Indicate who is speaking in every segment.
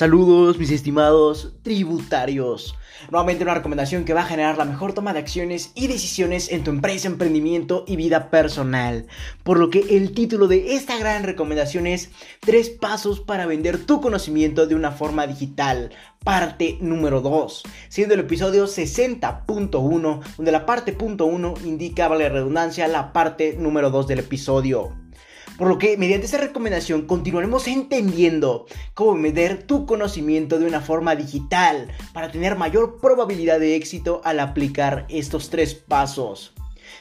Speaker 1: Saludos mis estimados tributarios. Nuevamente una recomendación que va a generar la mejor toma de acciones y decisiones en tu empresa, emprendimiento y vida personal. Por lo que el título de esta gran recomendación es Tres pasos para vender tu conocimiento de una forma digital. Parte número 2, siendo el episodio 60.1, donde la parte punto 1 indica, vale redundancia, la parte número 2 del episodio. Por lo que mediante esta recomendación continuaremos entendiendo cómo medir tu conocimiento de una forma digital para tener mayor probabilidad de éxito al aplicar estos tres pasos.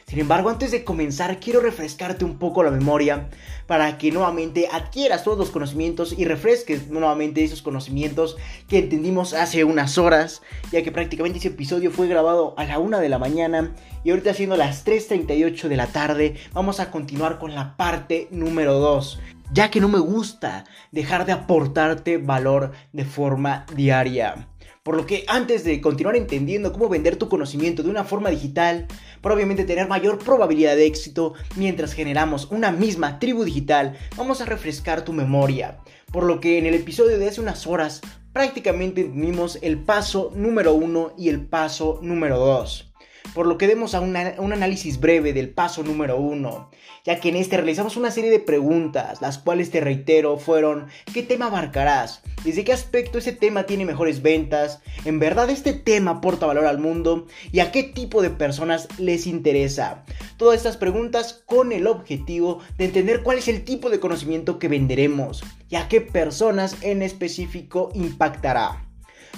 Speaker 1: Sin embargo, antes de comenzar, quiero refrescarte un poco la memoria para que nuevamente adquieras todos los conocimientos y refresques nuevamente esos conocimientos que entendimos hace unas horas, ya que prácticamente ese episodio fue grabado a la 1 de la mañana y ahorita siendo las 3.38 de la tarde, vamos a continuar con la parte número 2 ya que no me gusta dejar de aportarte valor de forma diaria. Por lo que antes de continuar entendiendo cómo vender tu conocimiento de una forma digital, para obviamente tener mayor probabilidad de éxito mientras generamos una misma tribu digital, vamos a refrescar tu memoria. Por lo que en el episodio de hace unas horas prácticamente entendimos el paso número 1 y el paso número 2 por lo que demos a un análisis breve del paso número uno, ya que en este realizamos una serie de preguntas, las cuales te reitero fueron ¿qué tema abarcarás? ¿Desde qué aspecto ese tema tiene mejores ventas? ¿En verdad este tema aporta valor al mundo? ¿Y a qué tipo de personas les interesa? Todas estas preguntas con el objetivo de entender cuál es el tipo de conocimiento que venderemos y a qué personas en específico impactará.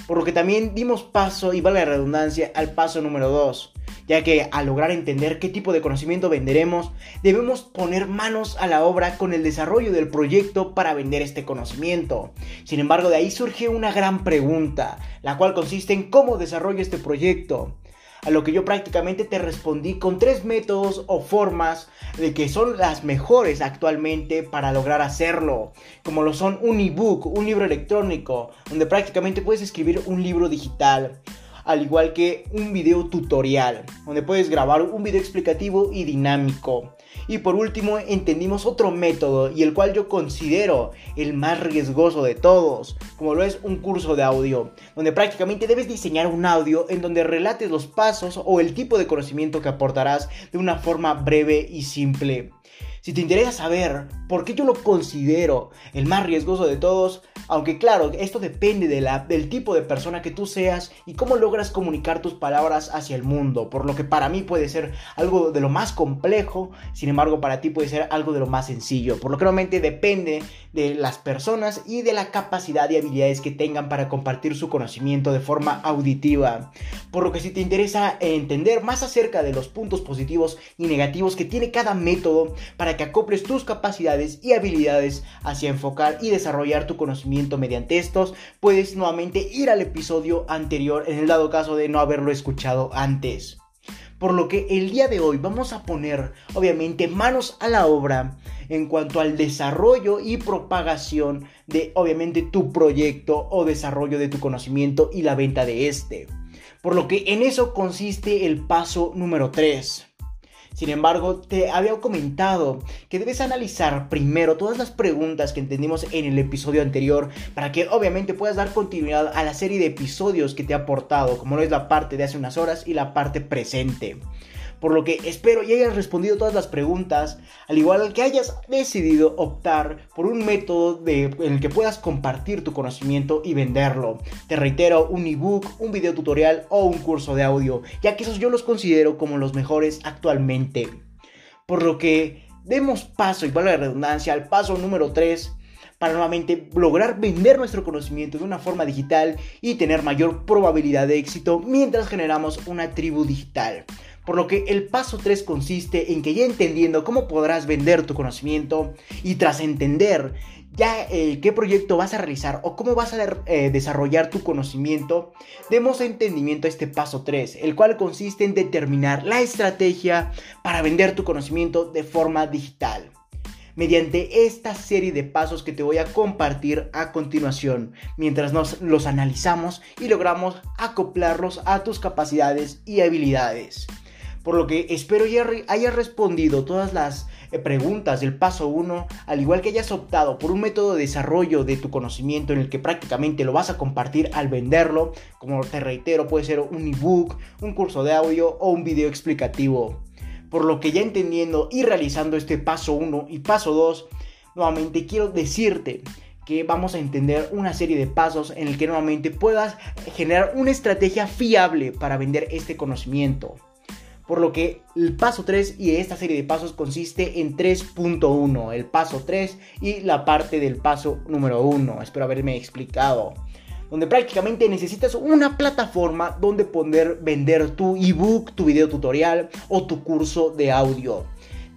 Speaker 1: Por lo que también dimos paso, y vale la redundancia, al paso número 2 ya que al lograr entender qué tipo de conocimiento venderemos, debemos poner manos a la obra con el desarrollo del proyecto para vender este conocimiento. Sin embargo, de ahí surge una gran pregunta, la cual consiste en cómo desarrollo este proyecto. A lo que yo prácticamente te respondí con tres métodos o formas de que son las mejores actualmente para lograr hacerlo. Como lo son un ebook, un libro electrónico, donde prácticamente puedes escribir un libro digital al igual que un video tutorial, donde puedes grabar un video explicativo y dinámico. Y por último, entendimos otro método y el cual yo considero el más riesgoso de todos, como lo es un curso de audio, donde prácticamente debes diseñar un audio en donde relates los pasos o el tipo de conocimiento que aportarás de una forma breve y simple. Si te interesa saber por qué yo lo considero el más riesgoso de todos, aunque claro, esto depende del tipo de persona que tú seas y cómo logras comunicar tus palabras hacia el mundo, por lo que para mí puede ser algo de lo más complejo, sin embargo para ti puede ser algo de lo más sencillo, por lo que realmente depende de las personas y de la capacidad y habilidades que tengan para compartir su conocimiento de forma auditiva. Por lo que si te interesa entender más acerca de los puntos positivos y negativos que tiene cada método para que acoples tus capacidades y habilidades hacia enfocar y desarrollar tu conocimiento mediante estos, puedes nuevamente ir al episodio anterior en el dado caso de no haberlo escuchado antes. Por lo que el día de hoy vamos a poner obviamente manos a la obra en cuanto al desarrollo y propagación de obviamente tu proyecto o desarrollo de tu conocimiento y la venta de este. Por lo que en eso consiste el paso número 3. Sin embargo, te había comentado que debes analizar primero todas las preguntas que entendimos en el episodio anterior para que obviamente puedas dar continuidad a la serie de episodios que te ha aportado, como lo es la parte de hace unas horas y la parte presente. Por lo que espero y hayas respondido todas las preguntas, al igual que hayas decidido optar por un método de, en el que puedas compartir tu conocimiento y venderlo. Te reitero, un ebook, un video tutorial o un curso de audio, ya que esos yo los considero como los mejores actualmente. Por lo que demos paso, y vale la redundancia, al paso número 3 para nuevamente lograr vender nuestro conocimiento de una forma digital y tener mayor probabilidad de éxito mientras generamos una tribu digital. Por lo que el paso 3 consiste en que ya entendiendo cómo podrás vender tu conocimiento y tras entender ya qué proyecto vas a realizar o cómo vas a eh, desarrollar tu conocimiento, demos entendimiento a este paso 3, el cual consiste en determinar la estrategia para vender tu conocimiento de forma digital mediante esta serie de pasos que te voy a compartir a continuación, mientras nos los analizamos y logramos acoplarlos a tus capacidades y habilidades por lo que espero ya haya respondido todas las eh, preguntas del paso 1, al igual que hayas optado por un método de desarrollo de tu conocimiento en el que prácticamente lo vas a compartir al venderlo, como te reitero, puede ser un ebook, un curso de audio o un video explicativo. Por lo que ya entendiendo y realizando este paso 1 y paso 2, nuevamente quiero decirte que vamos a entender una serie de pasos en el que nuevamente puedas generar una estrategia fiable para vender este conocimiento. Por lo que el paso 3 y esta serie de pasos consiste en 3.1, el paso 3 y la parte del paso número 1. Espero haberme explicado. Donde prácticamente necesitas una plataforma donde poder vender tu ebook, tu video tutorial o tu curso de audio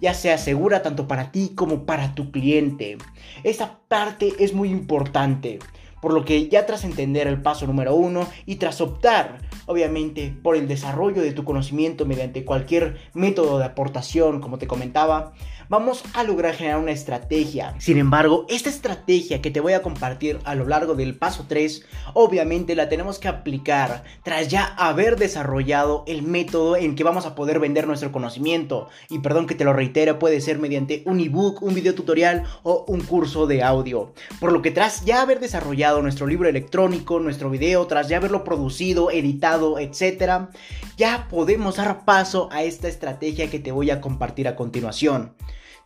Speaker 1: ya sea segura tanto para ti como para tu cliente. Esa parte es muy importante. Por lo que ya tras entender el paso número uno y tras optar, obviamente, por el desarrollo de tu conocimiento mediante cualquier método de aportación, como te comentaba, vamos a lograr generar una estrategia. Sin embargo, esta estrategia que te voy a compartir a lo largo del paso 3, obviamente la tenemos que aplicar tras ya haber desarrollado el método en que vamos a poder vender nuestro conocimiento. Y perdón que te lo reitere, puede ser mediante un ebook, un video tutorial o un curso de audio. Por lo que tras ya haber desarrollado nuestro libro electrónico, nuestro video, tras ya haberlo producido, editado, etc., ya podemos dar paso a esta estrategia que te voy a compartir a continuación.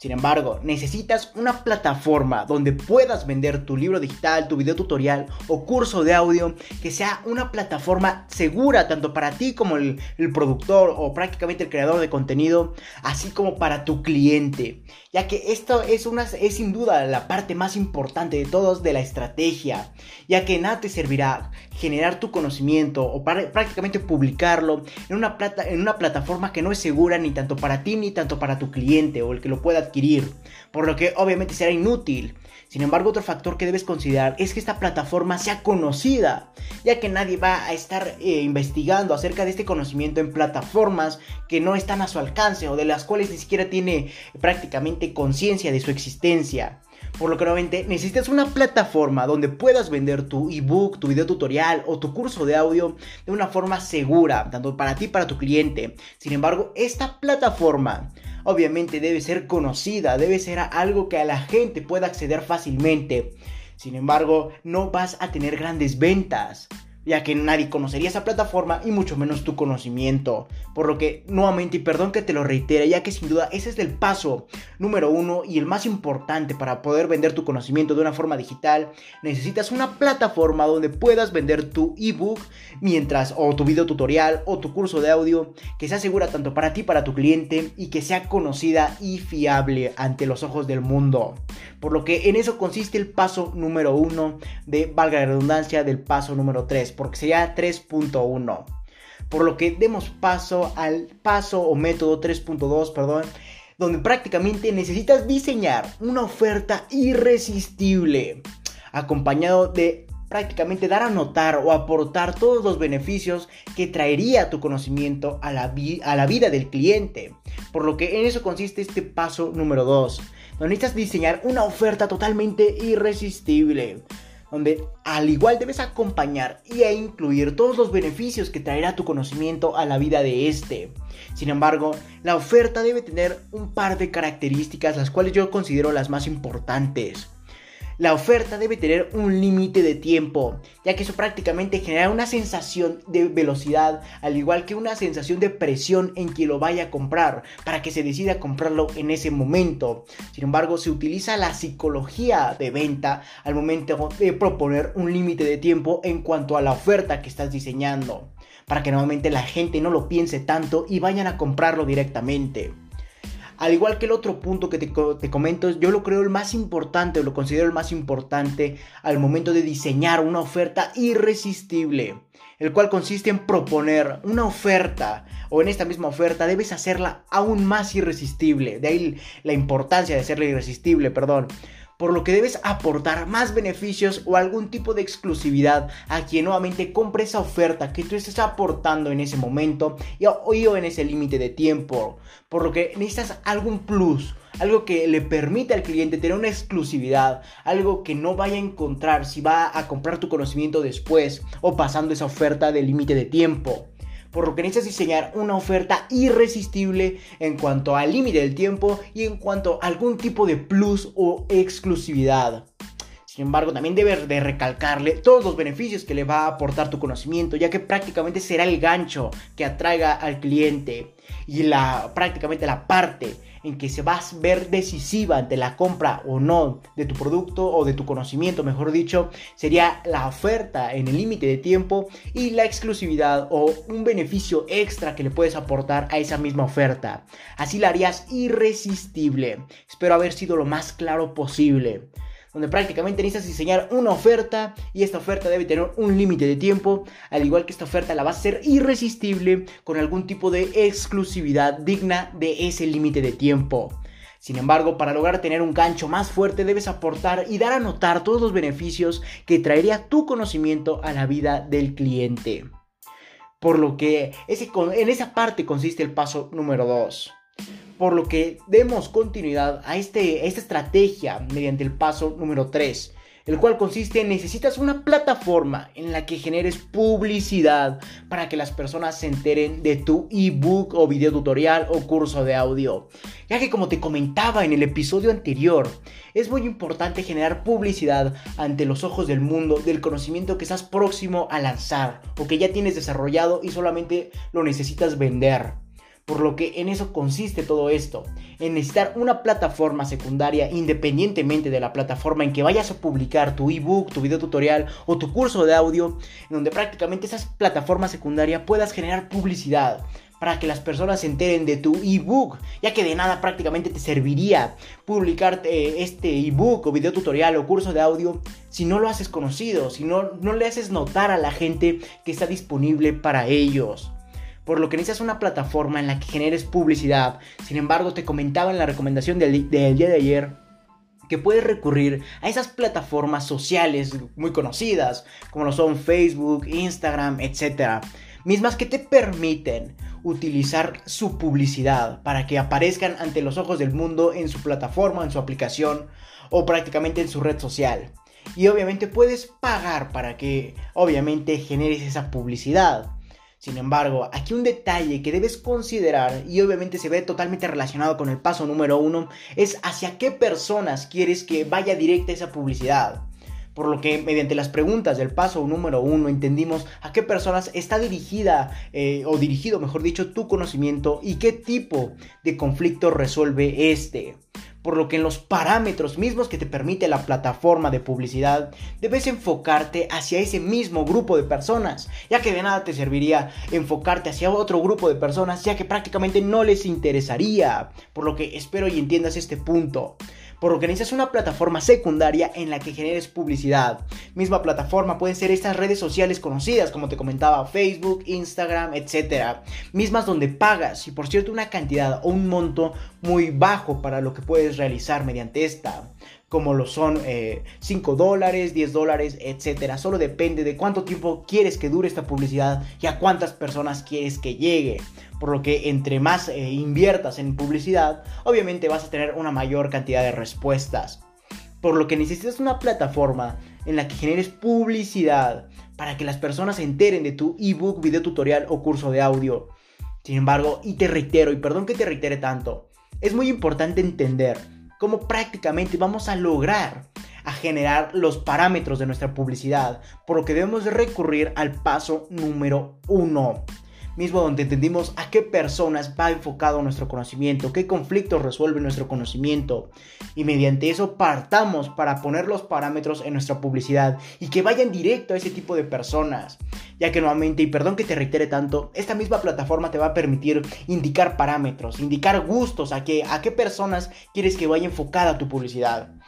Speaker 1: Sin embargo, necesitas una plataforma donde puedas vender tu libro digital, tu video tutorial o curso de audio que sea una plataforma segura tanto para ti como el, productor o prácticamente el creador de contenido, así como para tu cliente. Ya que esto es, una, es sin duda la parte más importante de todos de la estrategia, ya que nada te servirá generar tu conocimiento o prácticamente publicarlo en una, plata, en una plataforma que no es segura ni tanto para ti ni tanto para tu cliente o el que lo pueda adquirir, por lo que obviamente será inútil. Sin embargo, otro factor que debes considerar es que esta plataforma sea conocida, ya que nadie va a estar eh, investigando acerca de este conocimiento en plataformas que no están a su alcance o de las cuales ni siquiera tiene prácticamente conciencia de su existencia. Por lo que nuevamente necesitas una plataforma donde puedas vender tu ebook, tu video tutorial o tu curso de audio de una forma segura, tanto para ti como para tu cliente. Sin embargo, esta plataforma obviamente debe ser conocida, debe ser algo que a la gente pueda acceder fácilmente. Sin embargo, no vas a tener grandes ventas ya que nadie conocería esa plataforma y mucho menos tu conocimiento. Por lo que, nuevamente, y perdón que te lo reitere, ya que sin duda ese es el paso número uno y el más importante para poder vender tu conocimiento de una forma digital, necesitas una plataforma donde puedas vender tu ebook mientras, o tu video tutorial, o tu curso de audio, que sea segura tanto para ti, para tu cliente, y que sea conocida y fiable ante los ojos del mundo. Por lo que en eso consiste el paso número uno de, valga la redundancia, del paso número 3, porque sería 3.1. Por lo que demos paso al paso o método 3.2, perdón, donde prácticamente necesitas diseñar una oferta irresistible, acompañado de prácticamente dar a notar o aportar todos los beneficios que traería tu conocimiento a la, a la vida del cliente. Por lo que en eso consiste este paso número 2 donde necesitas diseñar una oferta totalmente irresistible, donde al igual debes acompañar y e incluir todos los beneficios que traerá tu conocimiento a la vida de este. Sin embargo, la oferta debe tener un par de características las cuales yo considero las más importantes. La oferta debe tener un límite de tiempo, ya que eso prácticamente genera una sensación de velocidad, al igual que una sensación de presión en quien lo vaya a comprar, para que se decida comprarlo en ese momento. Sin embargo, se utiliza la psicología de venta al momento de proponer un límite de tiempo en cuanto a la oferta que estás diseñando, para que nuevamente la gente no lo piense tanto y vayan a comprarlo directamente. Al igual que el otro punto que te, comento, yo lo creo el más importante, lo considero el más importante al momento de diseñar una oferta irresistible, el cual consiste en proponer una oferta, o en esta misma oferta debes hacerla aún más irresistible, de ahí la importancia de hacerla irresistible, perdón por lo que debes aportar más beneficios o algún tipo de exclusividad a quien nuevamente compre esa oferta que tú estés aportando en ese momento y, o, en ese límite de tiempo. Por lo que necesitas algún plus, algo que le permita al cliente tener una exclusividad, algo que no vaya a encontrar si va a comprar tu conocimiento después o pasando esa oferta de límite de tiempo. Por lo que necesitas diseñar una oferta irresistible en cuanto al límite del tiempo y en cuanto a algún tipo de plus o exclusividad. Sin embargo, también debes de recalcarle todos los beneficios que le va a aportar tu conocimiento, ya que prácticamente será el gancho que atraiga al cliente y la prácticamente la parte en que se va a ver decisiva ante la compra o no de tu producto o de tu conocimiento, mejor dicho, sería la oferta en el límite de tiempo y la exclusividad o un beneficio extra que le puedes aportar a esa misma oferta. Así la harías irresistible. Espero haber sido lo más claro posible donde prácticamente necesitas diseñar una oferta y esta oferta debe tener un límite de tiempo, al igual que esta oferta la va a ser irresistible con algún tipo de exclusividad digna de ese límite de tiempo. Sin embargo, para lograr tener un gancho más fuerte debes aportar y dar a notar todos los beneficios que traería tu conocimiento a la vida del cliente. Por lo que en esa parte consiste el paso número 2 por lo que demos continuidad a, este, esta estrategia mediante el paso número 3, el cual consiste en necesitas una plataforma en la que generes publicidad para que las personas se enteren de tu ebook o video tutorial o curso de audio. Ya que como te comentaba en el episodio anterior, es muy importante generar publicidad ante los ojos del mundo del conocimiento que estás próximo a lanzar o que ya tienes desarrollado y solamente lo necesitas vender. Por lo que en eso consiste todo esto, en necesitar una plataforma secundaria independientemente de la plataforma en que vayas a publicar tu ebook, tu video tutorial o tu curso de audio, en donde prácticamente esas plataformas secundarias puedas generar publicidad para que las personas se enteren de tu ebook, ya que de nada prácticamente te serviría publicar eh, este ebook o video tutorial o curso de audio si no lo haces conocido, si no, no le haces notar a la gente que está disponible para ellos por lo que necesitas una plataforma en la que generes publicidad. Sin embargo, te comentaba en la recomendación del, día de ayer que puedes recurrir a esas plataformas sociales muy conocidas, como lo son Facebook, Instagram, etc. Mismas que te permiten utilizar su publicidad para que aparezcan ante los ojos del mundo en su plataforma, en su aplicación o prácticamente en su red social. Y obviamente puedes pagar para que obviamente generes esa publicidad. Sin embargo, aquí un detalle que debes considerar y obviamente se ve totalmente relacionado con el paso número uno es hacia qué personas quieres que vaya directa esa publicidad. Por lo que mediante las preguntas del paso número uno entendimos a qué personas está dirigida eh, o dirigido, mejor dicho, tu conocimiento y qué tipo de conflicto resuelve este. Por lo que en los parámetros mismos que te permite la plataforma de publicidad debes enfocarte hacia ese mismo grupo de personas, ya que de nada te serviría enfocarte hacia otro grupo de personas, ya que prácticamente no les interesaría, por lo que espero y entiendas este punto que necesitas una plataforma secundaria en la que generes publicidad. Misma plataforma pueden ser estas redes sociales conocidas, como te comentaba, Facebook, Instagram, etc. Mismas donde pagas, y por cierto, una cantidad o un monto muy bajo para lo que puedes realizar mediante esta como lo son 5 eh, dólares, 10 dólares, etcétera. Solo depende de cuánto tiempo quieres que dure esta publicidad y a cuántas personas quieres que llegue. Por lo que entre más eh, inviertas en publicidad, obviamente vas a tener una mayor cantidad de respuestas. Por lo que necesitas una plataforma en la que generes publicidad para que las personas se enteren de tu ebook, video tutorial o curso de audio. Sin embargo, y te reitero, y perdón que te reitere tanto, es muy importante entender cómo prácticamente vamos a lograr a generar los parámetros de nuestra publicidad, por lo que debemos recurrir al paso número uno mismo donde entendimos a qué personas va enfocado nuestro conocimiento, qué conflictos resuelve nuestro conocimiento y mediante eso partamos para poner los parámetros en nuestra publicidad y que vayan directo a ese tipo de personas. Ya que nuevamente, y perdón que te reitere tanto, esta misma plataforma te va a permitir indicar parámetros, indicar gustos, a, a qué personas quieres que vaya enfocada tu publicidad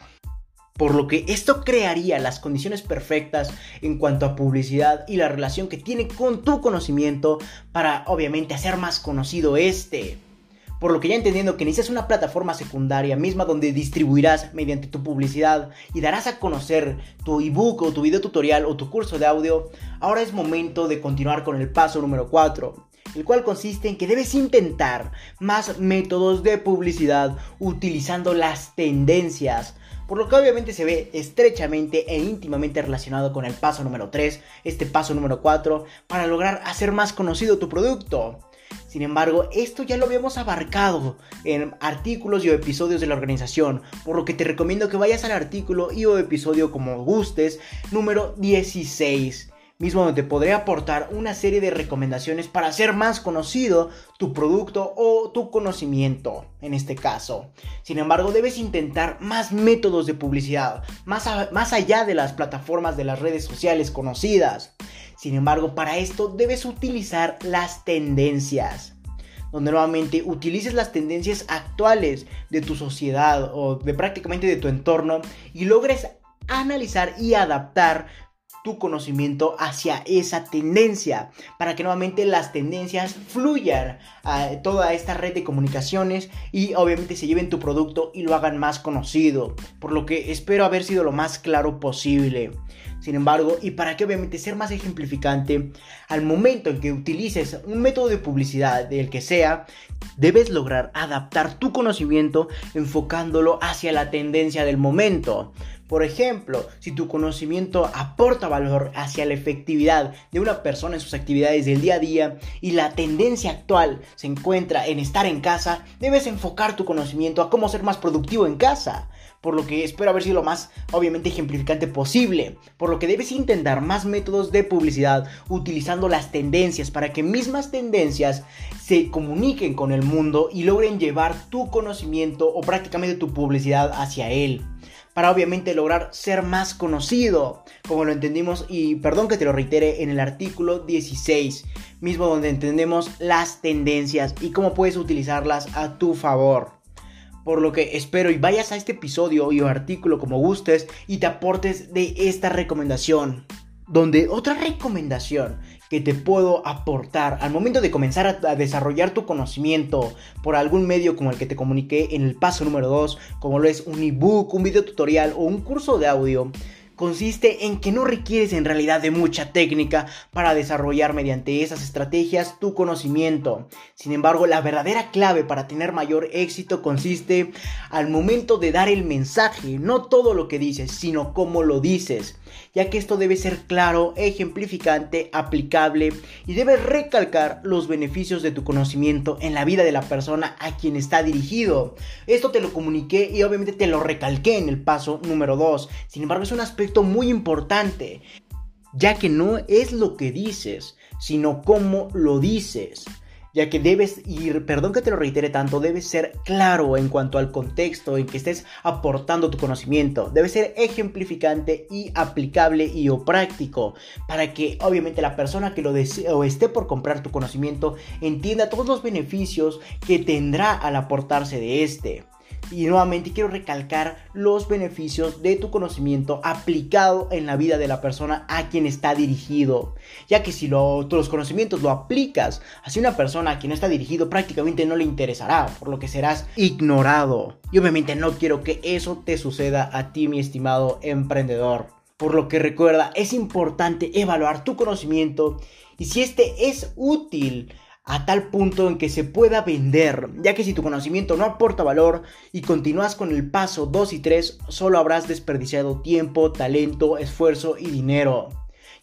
Speaker 1: por lo que esto crearía las condiciones perfectas en cuanto a publicidad y la relación que tiene con tu conocimiento para obviamente hacer más conocido este. Por lo que ya entendiendo que necesitas una plataforma secundaria misma donde distribuirás mediante tu publicidad y darás a conocer tu ebook o tu video tutorial o tu curso de audio, ahora es momento de continuar con el paso número 4, el cual consiste en que debes intentar más métodos de publicidad utilizando las tendencias, por lo que obviamente se ve estrechamente e íntimamente relacionado con el paso número 3, este paso número 4, para lograr hacer más conocido tu producto. Sin embargo, esto ya lo habíamos abarcado en artículos y o episodios de la organización, por lo que te recomiendo que vayas al artículo y o episodio como gustes número 16 mismo donde podré aportar una serie de recomendaciones para hacer más conocido tu producto o tu conocimiento en este caso. Sin embargo, debes intentar más métodos de publicidad, más, más allá de las plataformas de las redes sociales conocidas. Sin embargo, para esto debes utilizar las tendencias donde nuevamente utilices las tendencias actuales de tu sociedad o de prácticamente de tu entorno y logres analizar y adaptar tu conocimiento hacia esa tendencia para que nuevamente las tendencias fluyan a toda esta red de comunicaciones y obviamente se lleven tu producto y lo hagan más conocido por lo que espero haber sido lo más claro posible sin embargo, y para que obviamente ser más ejemplificante, al momento en que utilices un método de publicidad del que sea, debes lograr adaptar tu conocimiento enfocándolo hacia la tendencia del momento. Por ejemplo, si tu conocimiento aporta valor hacia la efectividad de una persona en sus actividades del día a día y la tendencia actual se encuentra en estar en casa, debes enfocar tu conocimiento a cómo ser más productivo en casa por lo que espero haber sido lo más obviamente ejemplificante posible, por lo que debes intentar más métodos de publicidad utilizando las tendencias para que mismas tendencias se comuniquen con el mundo y logren llevar tu conocimiento o prácticamente tu publicidad hacia él para obviamente lograr ser más conocido, como lo entendimos y perdón que te lo reitere en el artículo 16, mismo donde entendemos las tendencias y cómo puedes utilizarlas a tu favor. Por lo que espero y vayas a este episodio y o artículo como gustes y te aportes de esta recomendación. Donde otra recomendación que te puedo aportar al momento de comenzar a, desarrollar tu conocimiento por algún medio como el que te comuniqué en el paso número 2, como lo es un ebook, un video tutorial o un curso de audio, consiste en que no requieres en realidad de mucha técnica para desarrollar mediante esas estrategias tu conocimiento. Sin embargo, la verdadera clave para tener mayor éxito consiste al momento de dar el mensaje, no todo lo que dices, sino cómo lo dices ya que esto debe ser claro, ejemplificante, aplicable y debes recalcar los beneficios de tu conocimiento en la vida de la persona a quien está dirigido. Esto te lo comuniqué y obviamente te lo recalqué en el paso número 2. Sin embargo, es un aspecto muy importante, ya que no es lo que dices, sino cómo lo dices ya que debes ir, perdón que te lo reitere tanto, debes ser claro en cuanto al contexto en que estés aportando tu conocimiento, debe ser ejemplificante y aplicable y o práctico, para que obviamente la persona que lo desee o esté por comprar tu conocimiento entienda todos los beneficios que tendrá al aportarse de este. Y nuevamente quiero recalcar los beneficios de tu conocimiento aplicado en la vida de la persona a quien está dirigido. Ya que si lo, los conocimientos lo aplicas hacia una persona a quien está dirigido prácticamente no le interesará, por lo que serás ignorado. Y obviamente no quiero que eso te suceda a ti mi estimado emprendedor. Por lo que recuerda, es importante evaluar tu conocimiento y si este es útil a tal punto en que se pueda vender, ya que si tu conocimiento no aporta valor y continúas con el paso 2 y 3, solo habrás desperdiciado tiempo, talento, esfuerzo y dinero.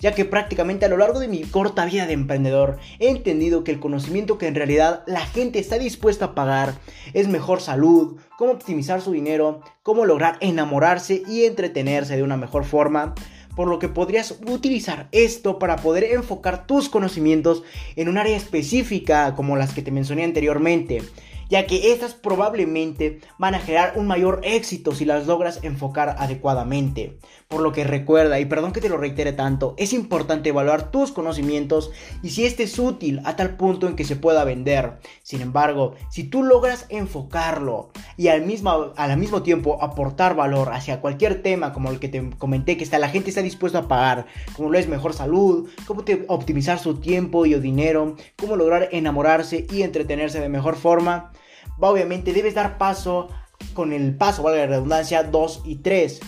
Speaker 1: Ya que prácticamente a lo largo de mi corta vida de emprendedor he entendido que el conocimiento que en realidad la gente está dispuesta a pagar es mejor salud, cómo optimizar su dinero, cómo lograr enamorarse y entretenerse de una mejor forma, por lo que podrías utilizar esto para poder enfocar tus conocimientos en un área específica como las que te mencioné anteriormente ya que estas probablemente van a generar un mayor éxito si las logras enfocar adecuadamente. Por lo que recuerda, y perdón que te lo reitere tanto, es importante evaluar tus conocimientos y si este es útil a tal punto en que se pueda vender. Sin embargo, si tú logras enfocarlo y al mismo, mismo tiempo aportar valor hacia cualquier tema como el que te comenté que está, la gente está dispuesta a pagar, como lo es mejor salud, cómo optimizar su tiempo y dinero, cómo lograr enamorarse y entretenerse de mejor forma, obviamente debes dar paso con el paso, valga la redundancia, 2 y 3.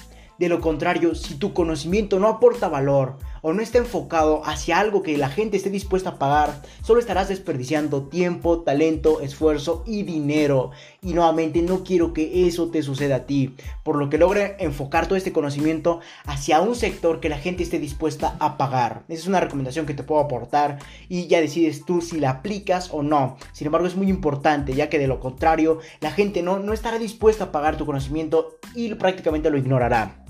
Speaker 1: De lo contrario, si tu conocimiento no aporta valor o no está enfocado hacia algo que la gente esté dispuesta a pagar, solo estarás desperdiciando tiempo, talento, esfuerzo y dinero. Y nuevamente no quiero que eso te suceda a ti, por lo que logre enfocar todo este conocimiento hacia un sector que la gente esté dispuesta a pagar. Esa es una recomendación que te puedo aportar y ya decides tú si la aplicas o no. Sin embargo, es muy importante, ya que de lo contrario, la gente no, no estará dispuesta a pagar tu conocimiento y prácticamente lo ignorará.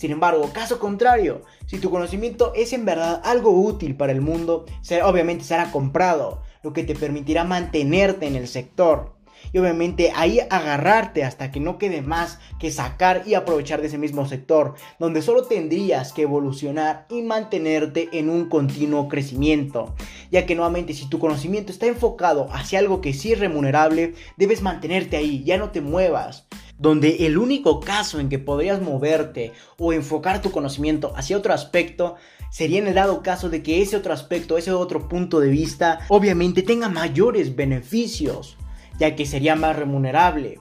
Speaker 1: Sin embargo, caso contrario, si tu conocimiento es en verdad algo útil para el mundo, obviamente será comprado, lo que te permitirá mantenerte en el sector. Y obviamente ahí agarrarte hasta que no quede más que sacar y aprovechar de ese mismo sector, donde solo tendrías que evolucionar y mantenerte en un continuo crecimiento. Ya que nuevamente si tu conocimiento está enfocado hacia algo que sí es remunerable, debes mantenerte ahí, ya no te muevas donde el único caso en que podrías moverte o enfocar tu conocimiento hacia otro aspecto sería en el dado caso de que ese otro aspecto, ese otro punto de vista, obviamente tenga mayores beneficios, ya que sería más remunerable.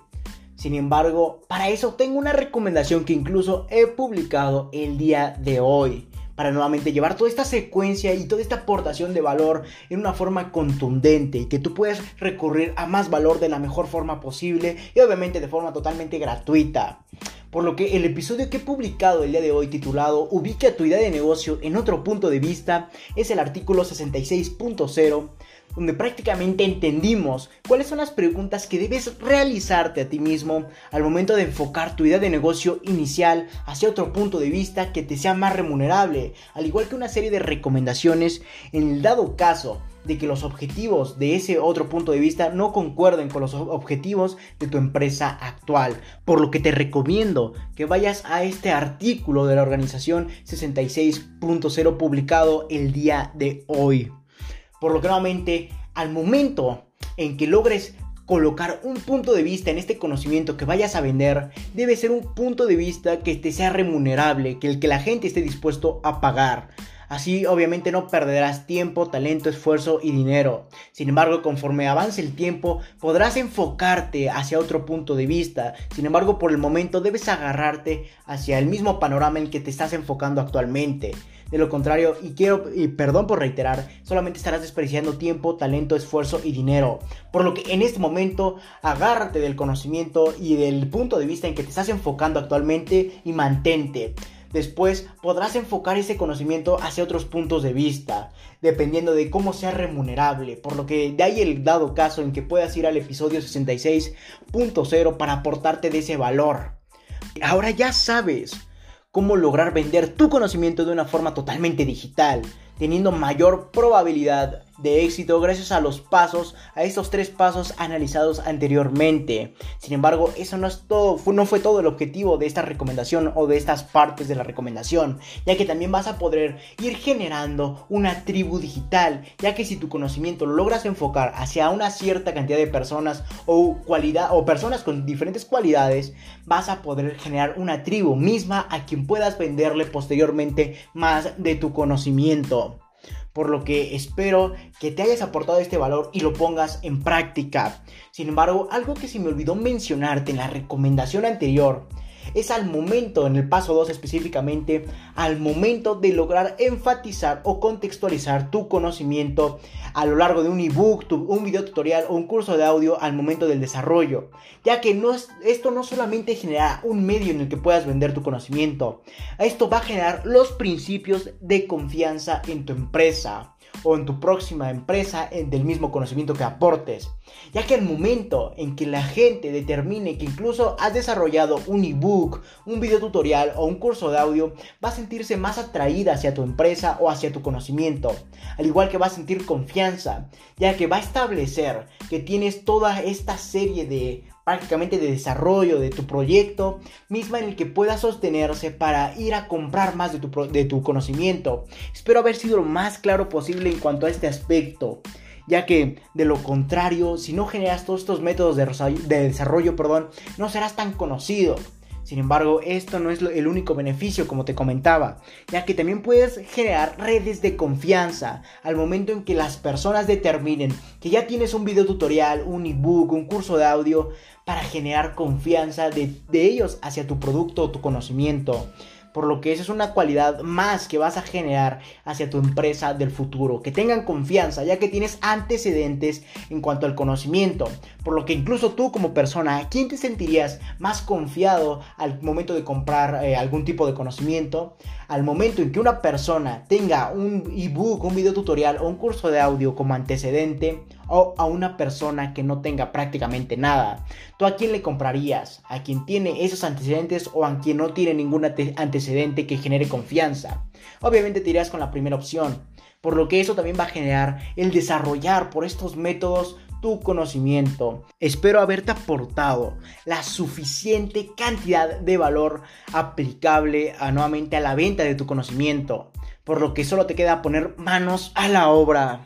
Speaker 1: Sin embargo, para eso tengo una recomendación que incluso he publicado el día de hoy para nuevamente llevar toda esta secuencia y toda esta aportación de valor en una forma contundente y que tú puedas recurrir a más valor de la mejor forma posible y obviamente de forma totalmente gratuita. Por lo que el episodio que he publicado el día de hoy titulado Ubica tu idea de negocio en otro punto de vista es el artículo 66.0 donde prácticamente entendimos cuáles son las preguntas que debes realizarte a ti mismo al momento de enfocar tu idea de negocio inicial hacia otro punto de vista que te sea más remunerable, al igual que una serie de recomendaciones en el dado caso de que los objetivos de ese otro punto de vista no concuerden con los objetivos de tu empresa actual. Por lo que te recomiendo que vayas a este artículo de la organización 66.0 publicado el día de hoy. Por lo que nuevamente, al momento en que logres colocar un punto de vista en este conocimiento que vayas a vender, debe ser un punto de vista que te sea remunerable, que el que la gente esté dispuesto a pagar. Así obviamente no perderás tiempo, talento, esfuerzo y dinero. Sin embargo, conforme avance el tiempo, podrás enfocarte hacia otro punto de vista. Sin embargo, por el momento debes agarrarte hacia el mismo panorama en que te estás enfocando actualmente. De lo contrario, y quiero, y perdón por reiterar, solamente estarás desperdiciando tiempo, talento, esfuerzo y dinero. Por lo que en este momento, agárrate del conocimiento y del punto de vista en que te estás enfocando actualmente y mantente. Después podrás enfocar ese conocimiento hacia otros puntos de vista, dependiendo de cómo sea remunerable, por lo que de ahí el dado caso en que puedas ir al episodio 66.0 para aportarte de ese valor. Ahora ya sabes cómo lograr vender tu conocimiento de una forma totalmente digital, teniendo mayor probabilidad de éxito gracias a los pasos, a estos tres pasos analizados anteriormente. Sin embargo, eso no es todo, no fue todo el objetivo de esta recomendación o de estas partes de la recomendación, ya que también vas a poder ir generando una tribu digital, ya que si tu conocimiento lo logras enfocar hacia una cierta cantidad de personas o cualidad o personas con diferentes cualidades, vas a poder generar una tribu misma a quien puedas venderle posteriormente más de tu conocimiento por lo que espero que te hayas aportado este valor y lo pongas en práctica. Sin embargo, algo que se me olvidó mencionarte en la recomendación anterior es al momento, en el paso 2 específicamente, al momento de lograr enfatizar o contextualizar tu conocimiento a lo largo de un ebook, un video tutorial o un curso de audio al momento del desarrollo, ya que no es, esto no solamente genera un medio en el que puedas vender tu conocimiento, esto va a generar los principios de confianza en tu empresa o en tu próxima empresa del mismo conocimiento que aportes. Ya que el momento en que la gente determine que incluso has desarrollado un ebook, un video tutorial o un curso de audio, va a sentirse más atraída hacia tu empresa o hacia tu conocimiento. Al igual que va a sentir confianza, ya que va a establecer que tienes toda esta serie de prácticamente de desarrollo de tu proyecto, misma en el que puedas sostenerse para ir a comprar más de tu, de tu conocimiento. Espero haber sido lo más claro posible en cuanto a este aspecto ya que de lo contrario, si no generas todos estos métodos de, de desarrollo, perdón, no serás tan conocido. Sin embargo, esto no es el único beneficio, como te comentaba, ya que también puedes generar redes de confianza al momento en que las personas determinen que ya tienes un video tutorial, un ebook, un curso de audio, para generar confianza de, ellos hacia tu producto o tu conocimiento. Por lo que esa es una cualidad más que vas a generar hacia tu empresa del futuro. Que tengan confianza, ya que tienes antecedentes en cuanto al conocimiento. Por lo que incluso tú como persona, ¿quién te sentirías más confiado al momento de comprar eh, algún tipo de conocimiento? Al momento en que una persona tenga un ebook, un video tutorial o un curso de audio como antecedente a una persona que no tenga prácticamente nada. ¿Tú a quién le comprarías? ¿A quien tiene esos antecedentes o a quien no tiene ningún antecedente que genere confianza? Obviamente te irías con la primera opción, por lo que eso también va a generar el desarrollar por estos métodos tu conocimiento. Espero haberte aportado la suficiente cantidad de valor aplicable nuevamente a la venta de tu conocimiento, por lo que solo te queda poner manos a la obra.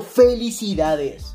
Speaker 1: felicidades.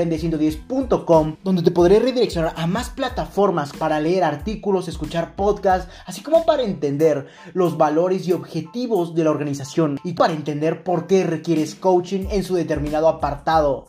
Speaker 1: lr4emprende110.com, donde te podré redireccionar a más plataformas para leer artículos, escuchar podcasts, así como para entender los valores y objetivos de la organización y para entender por qué requieres coaching en su determinado apartado.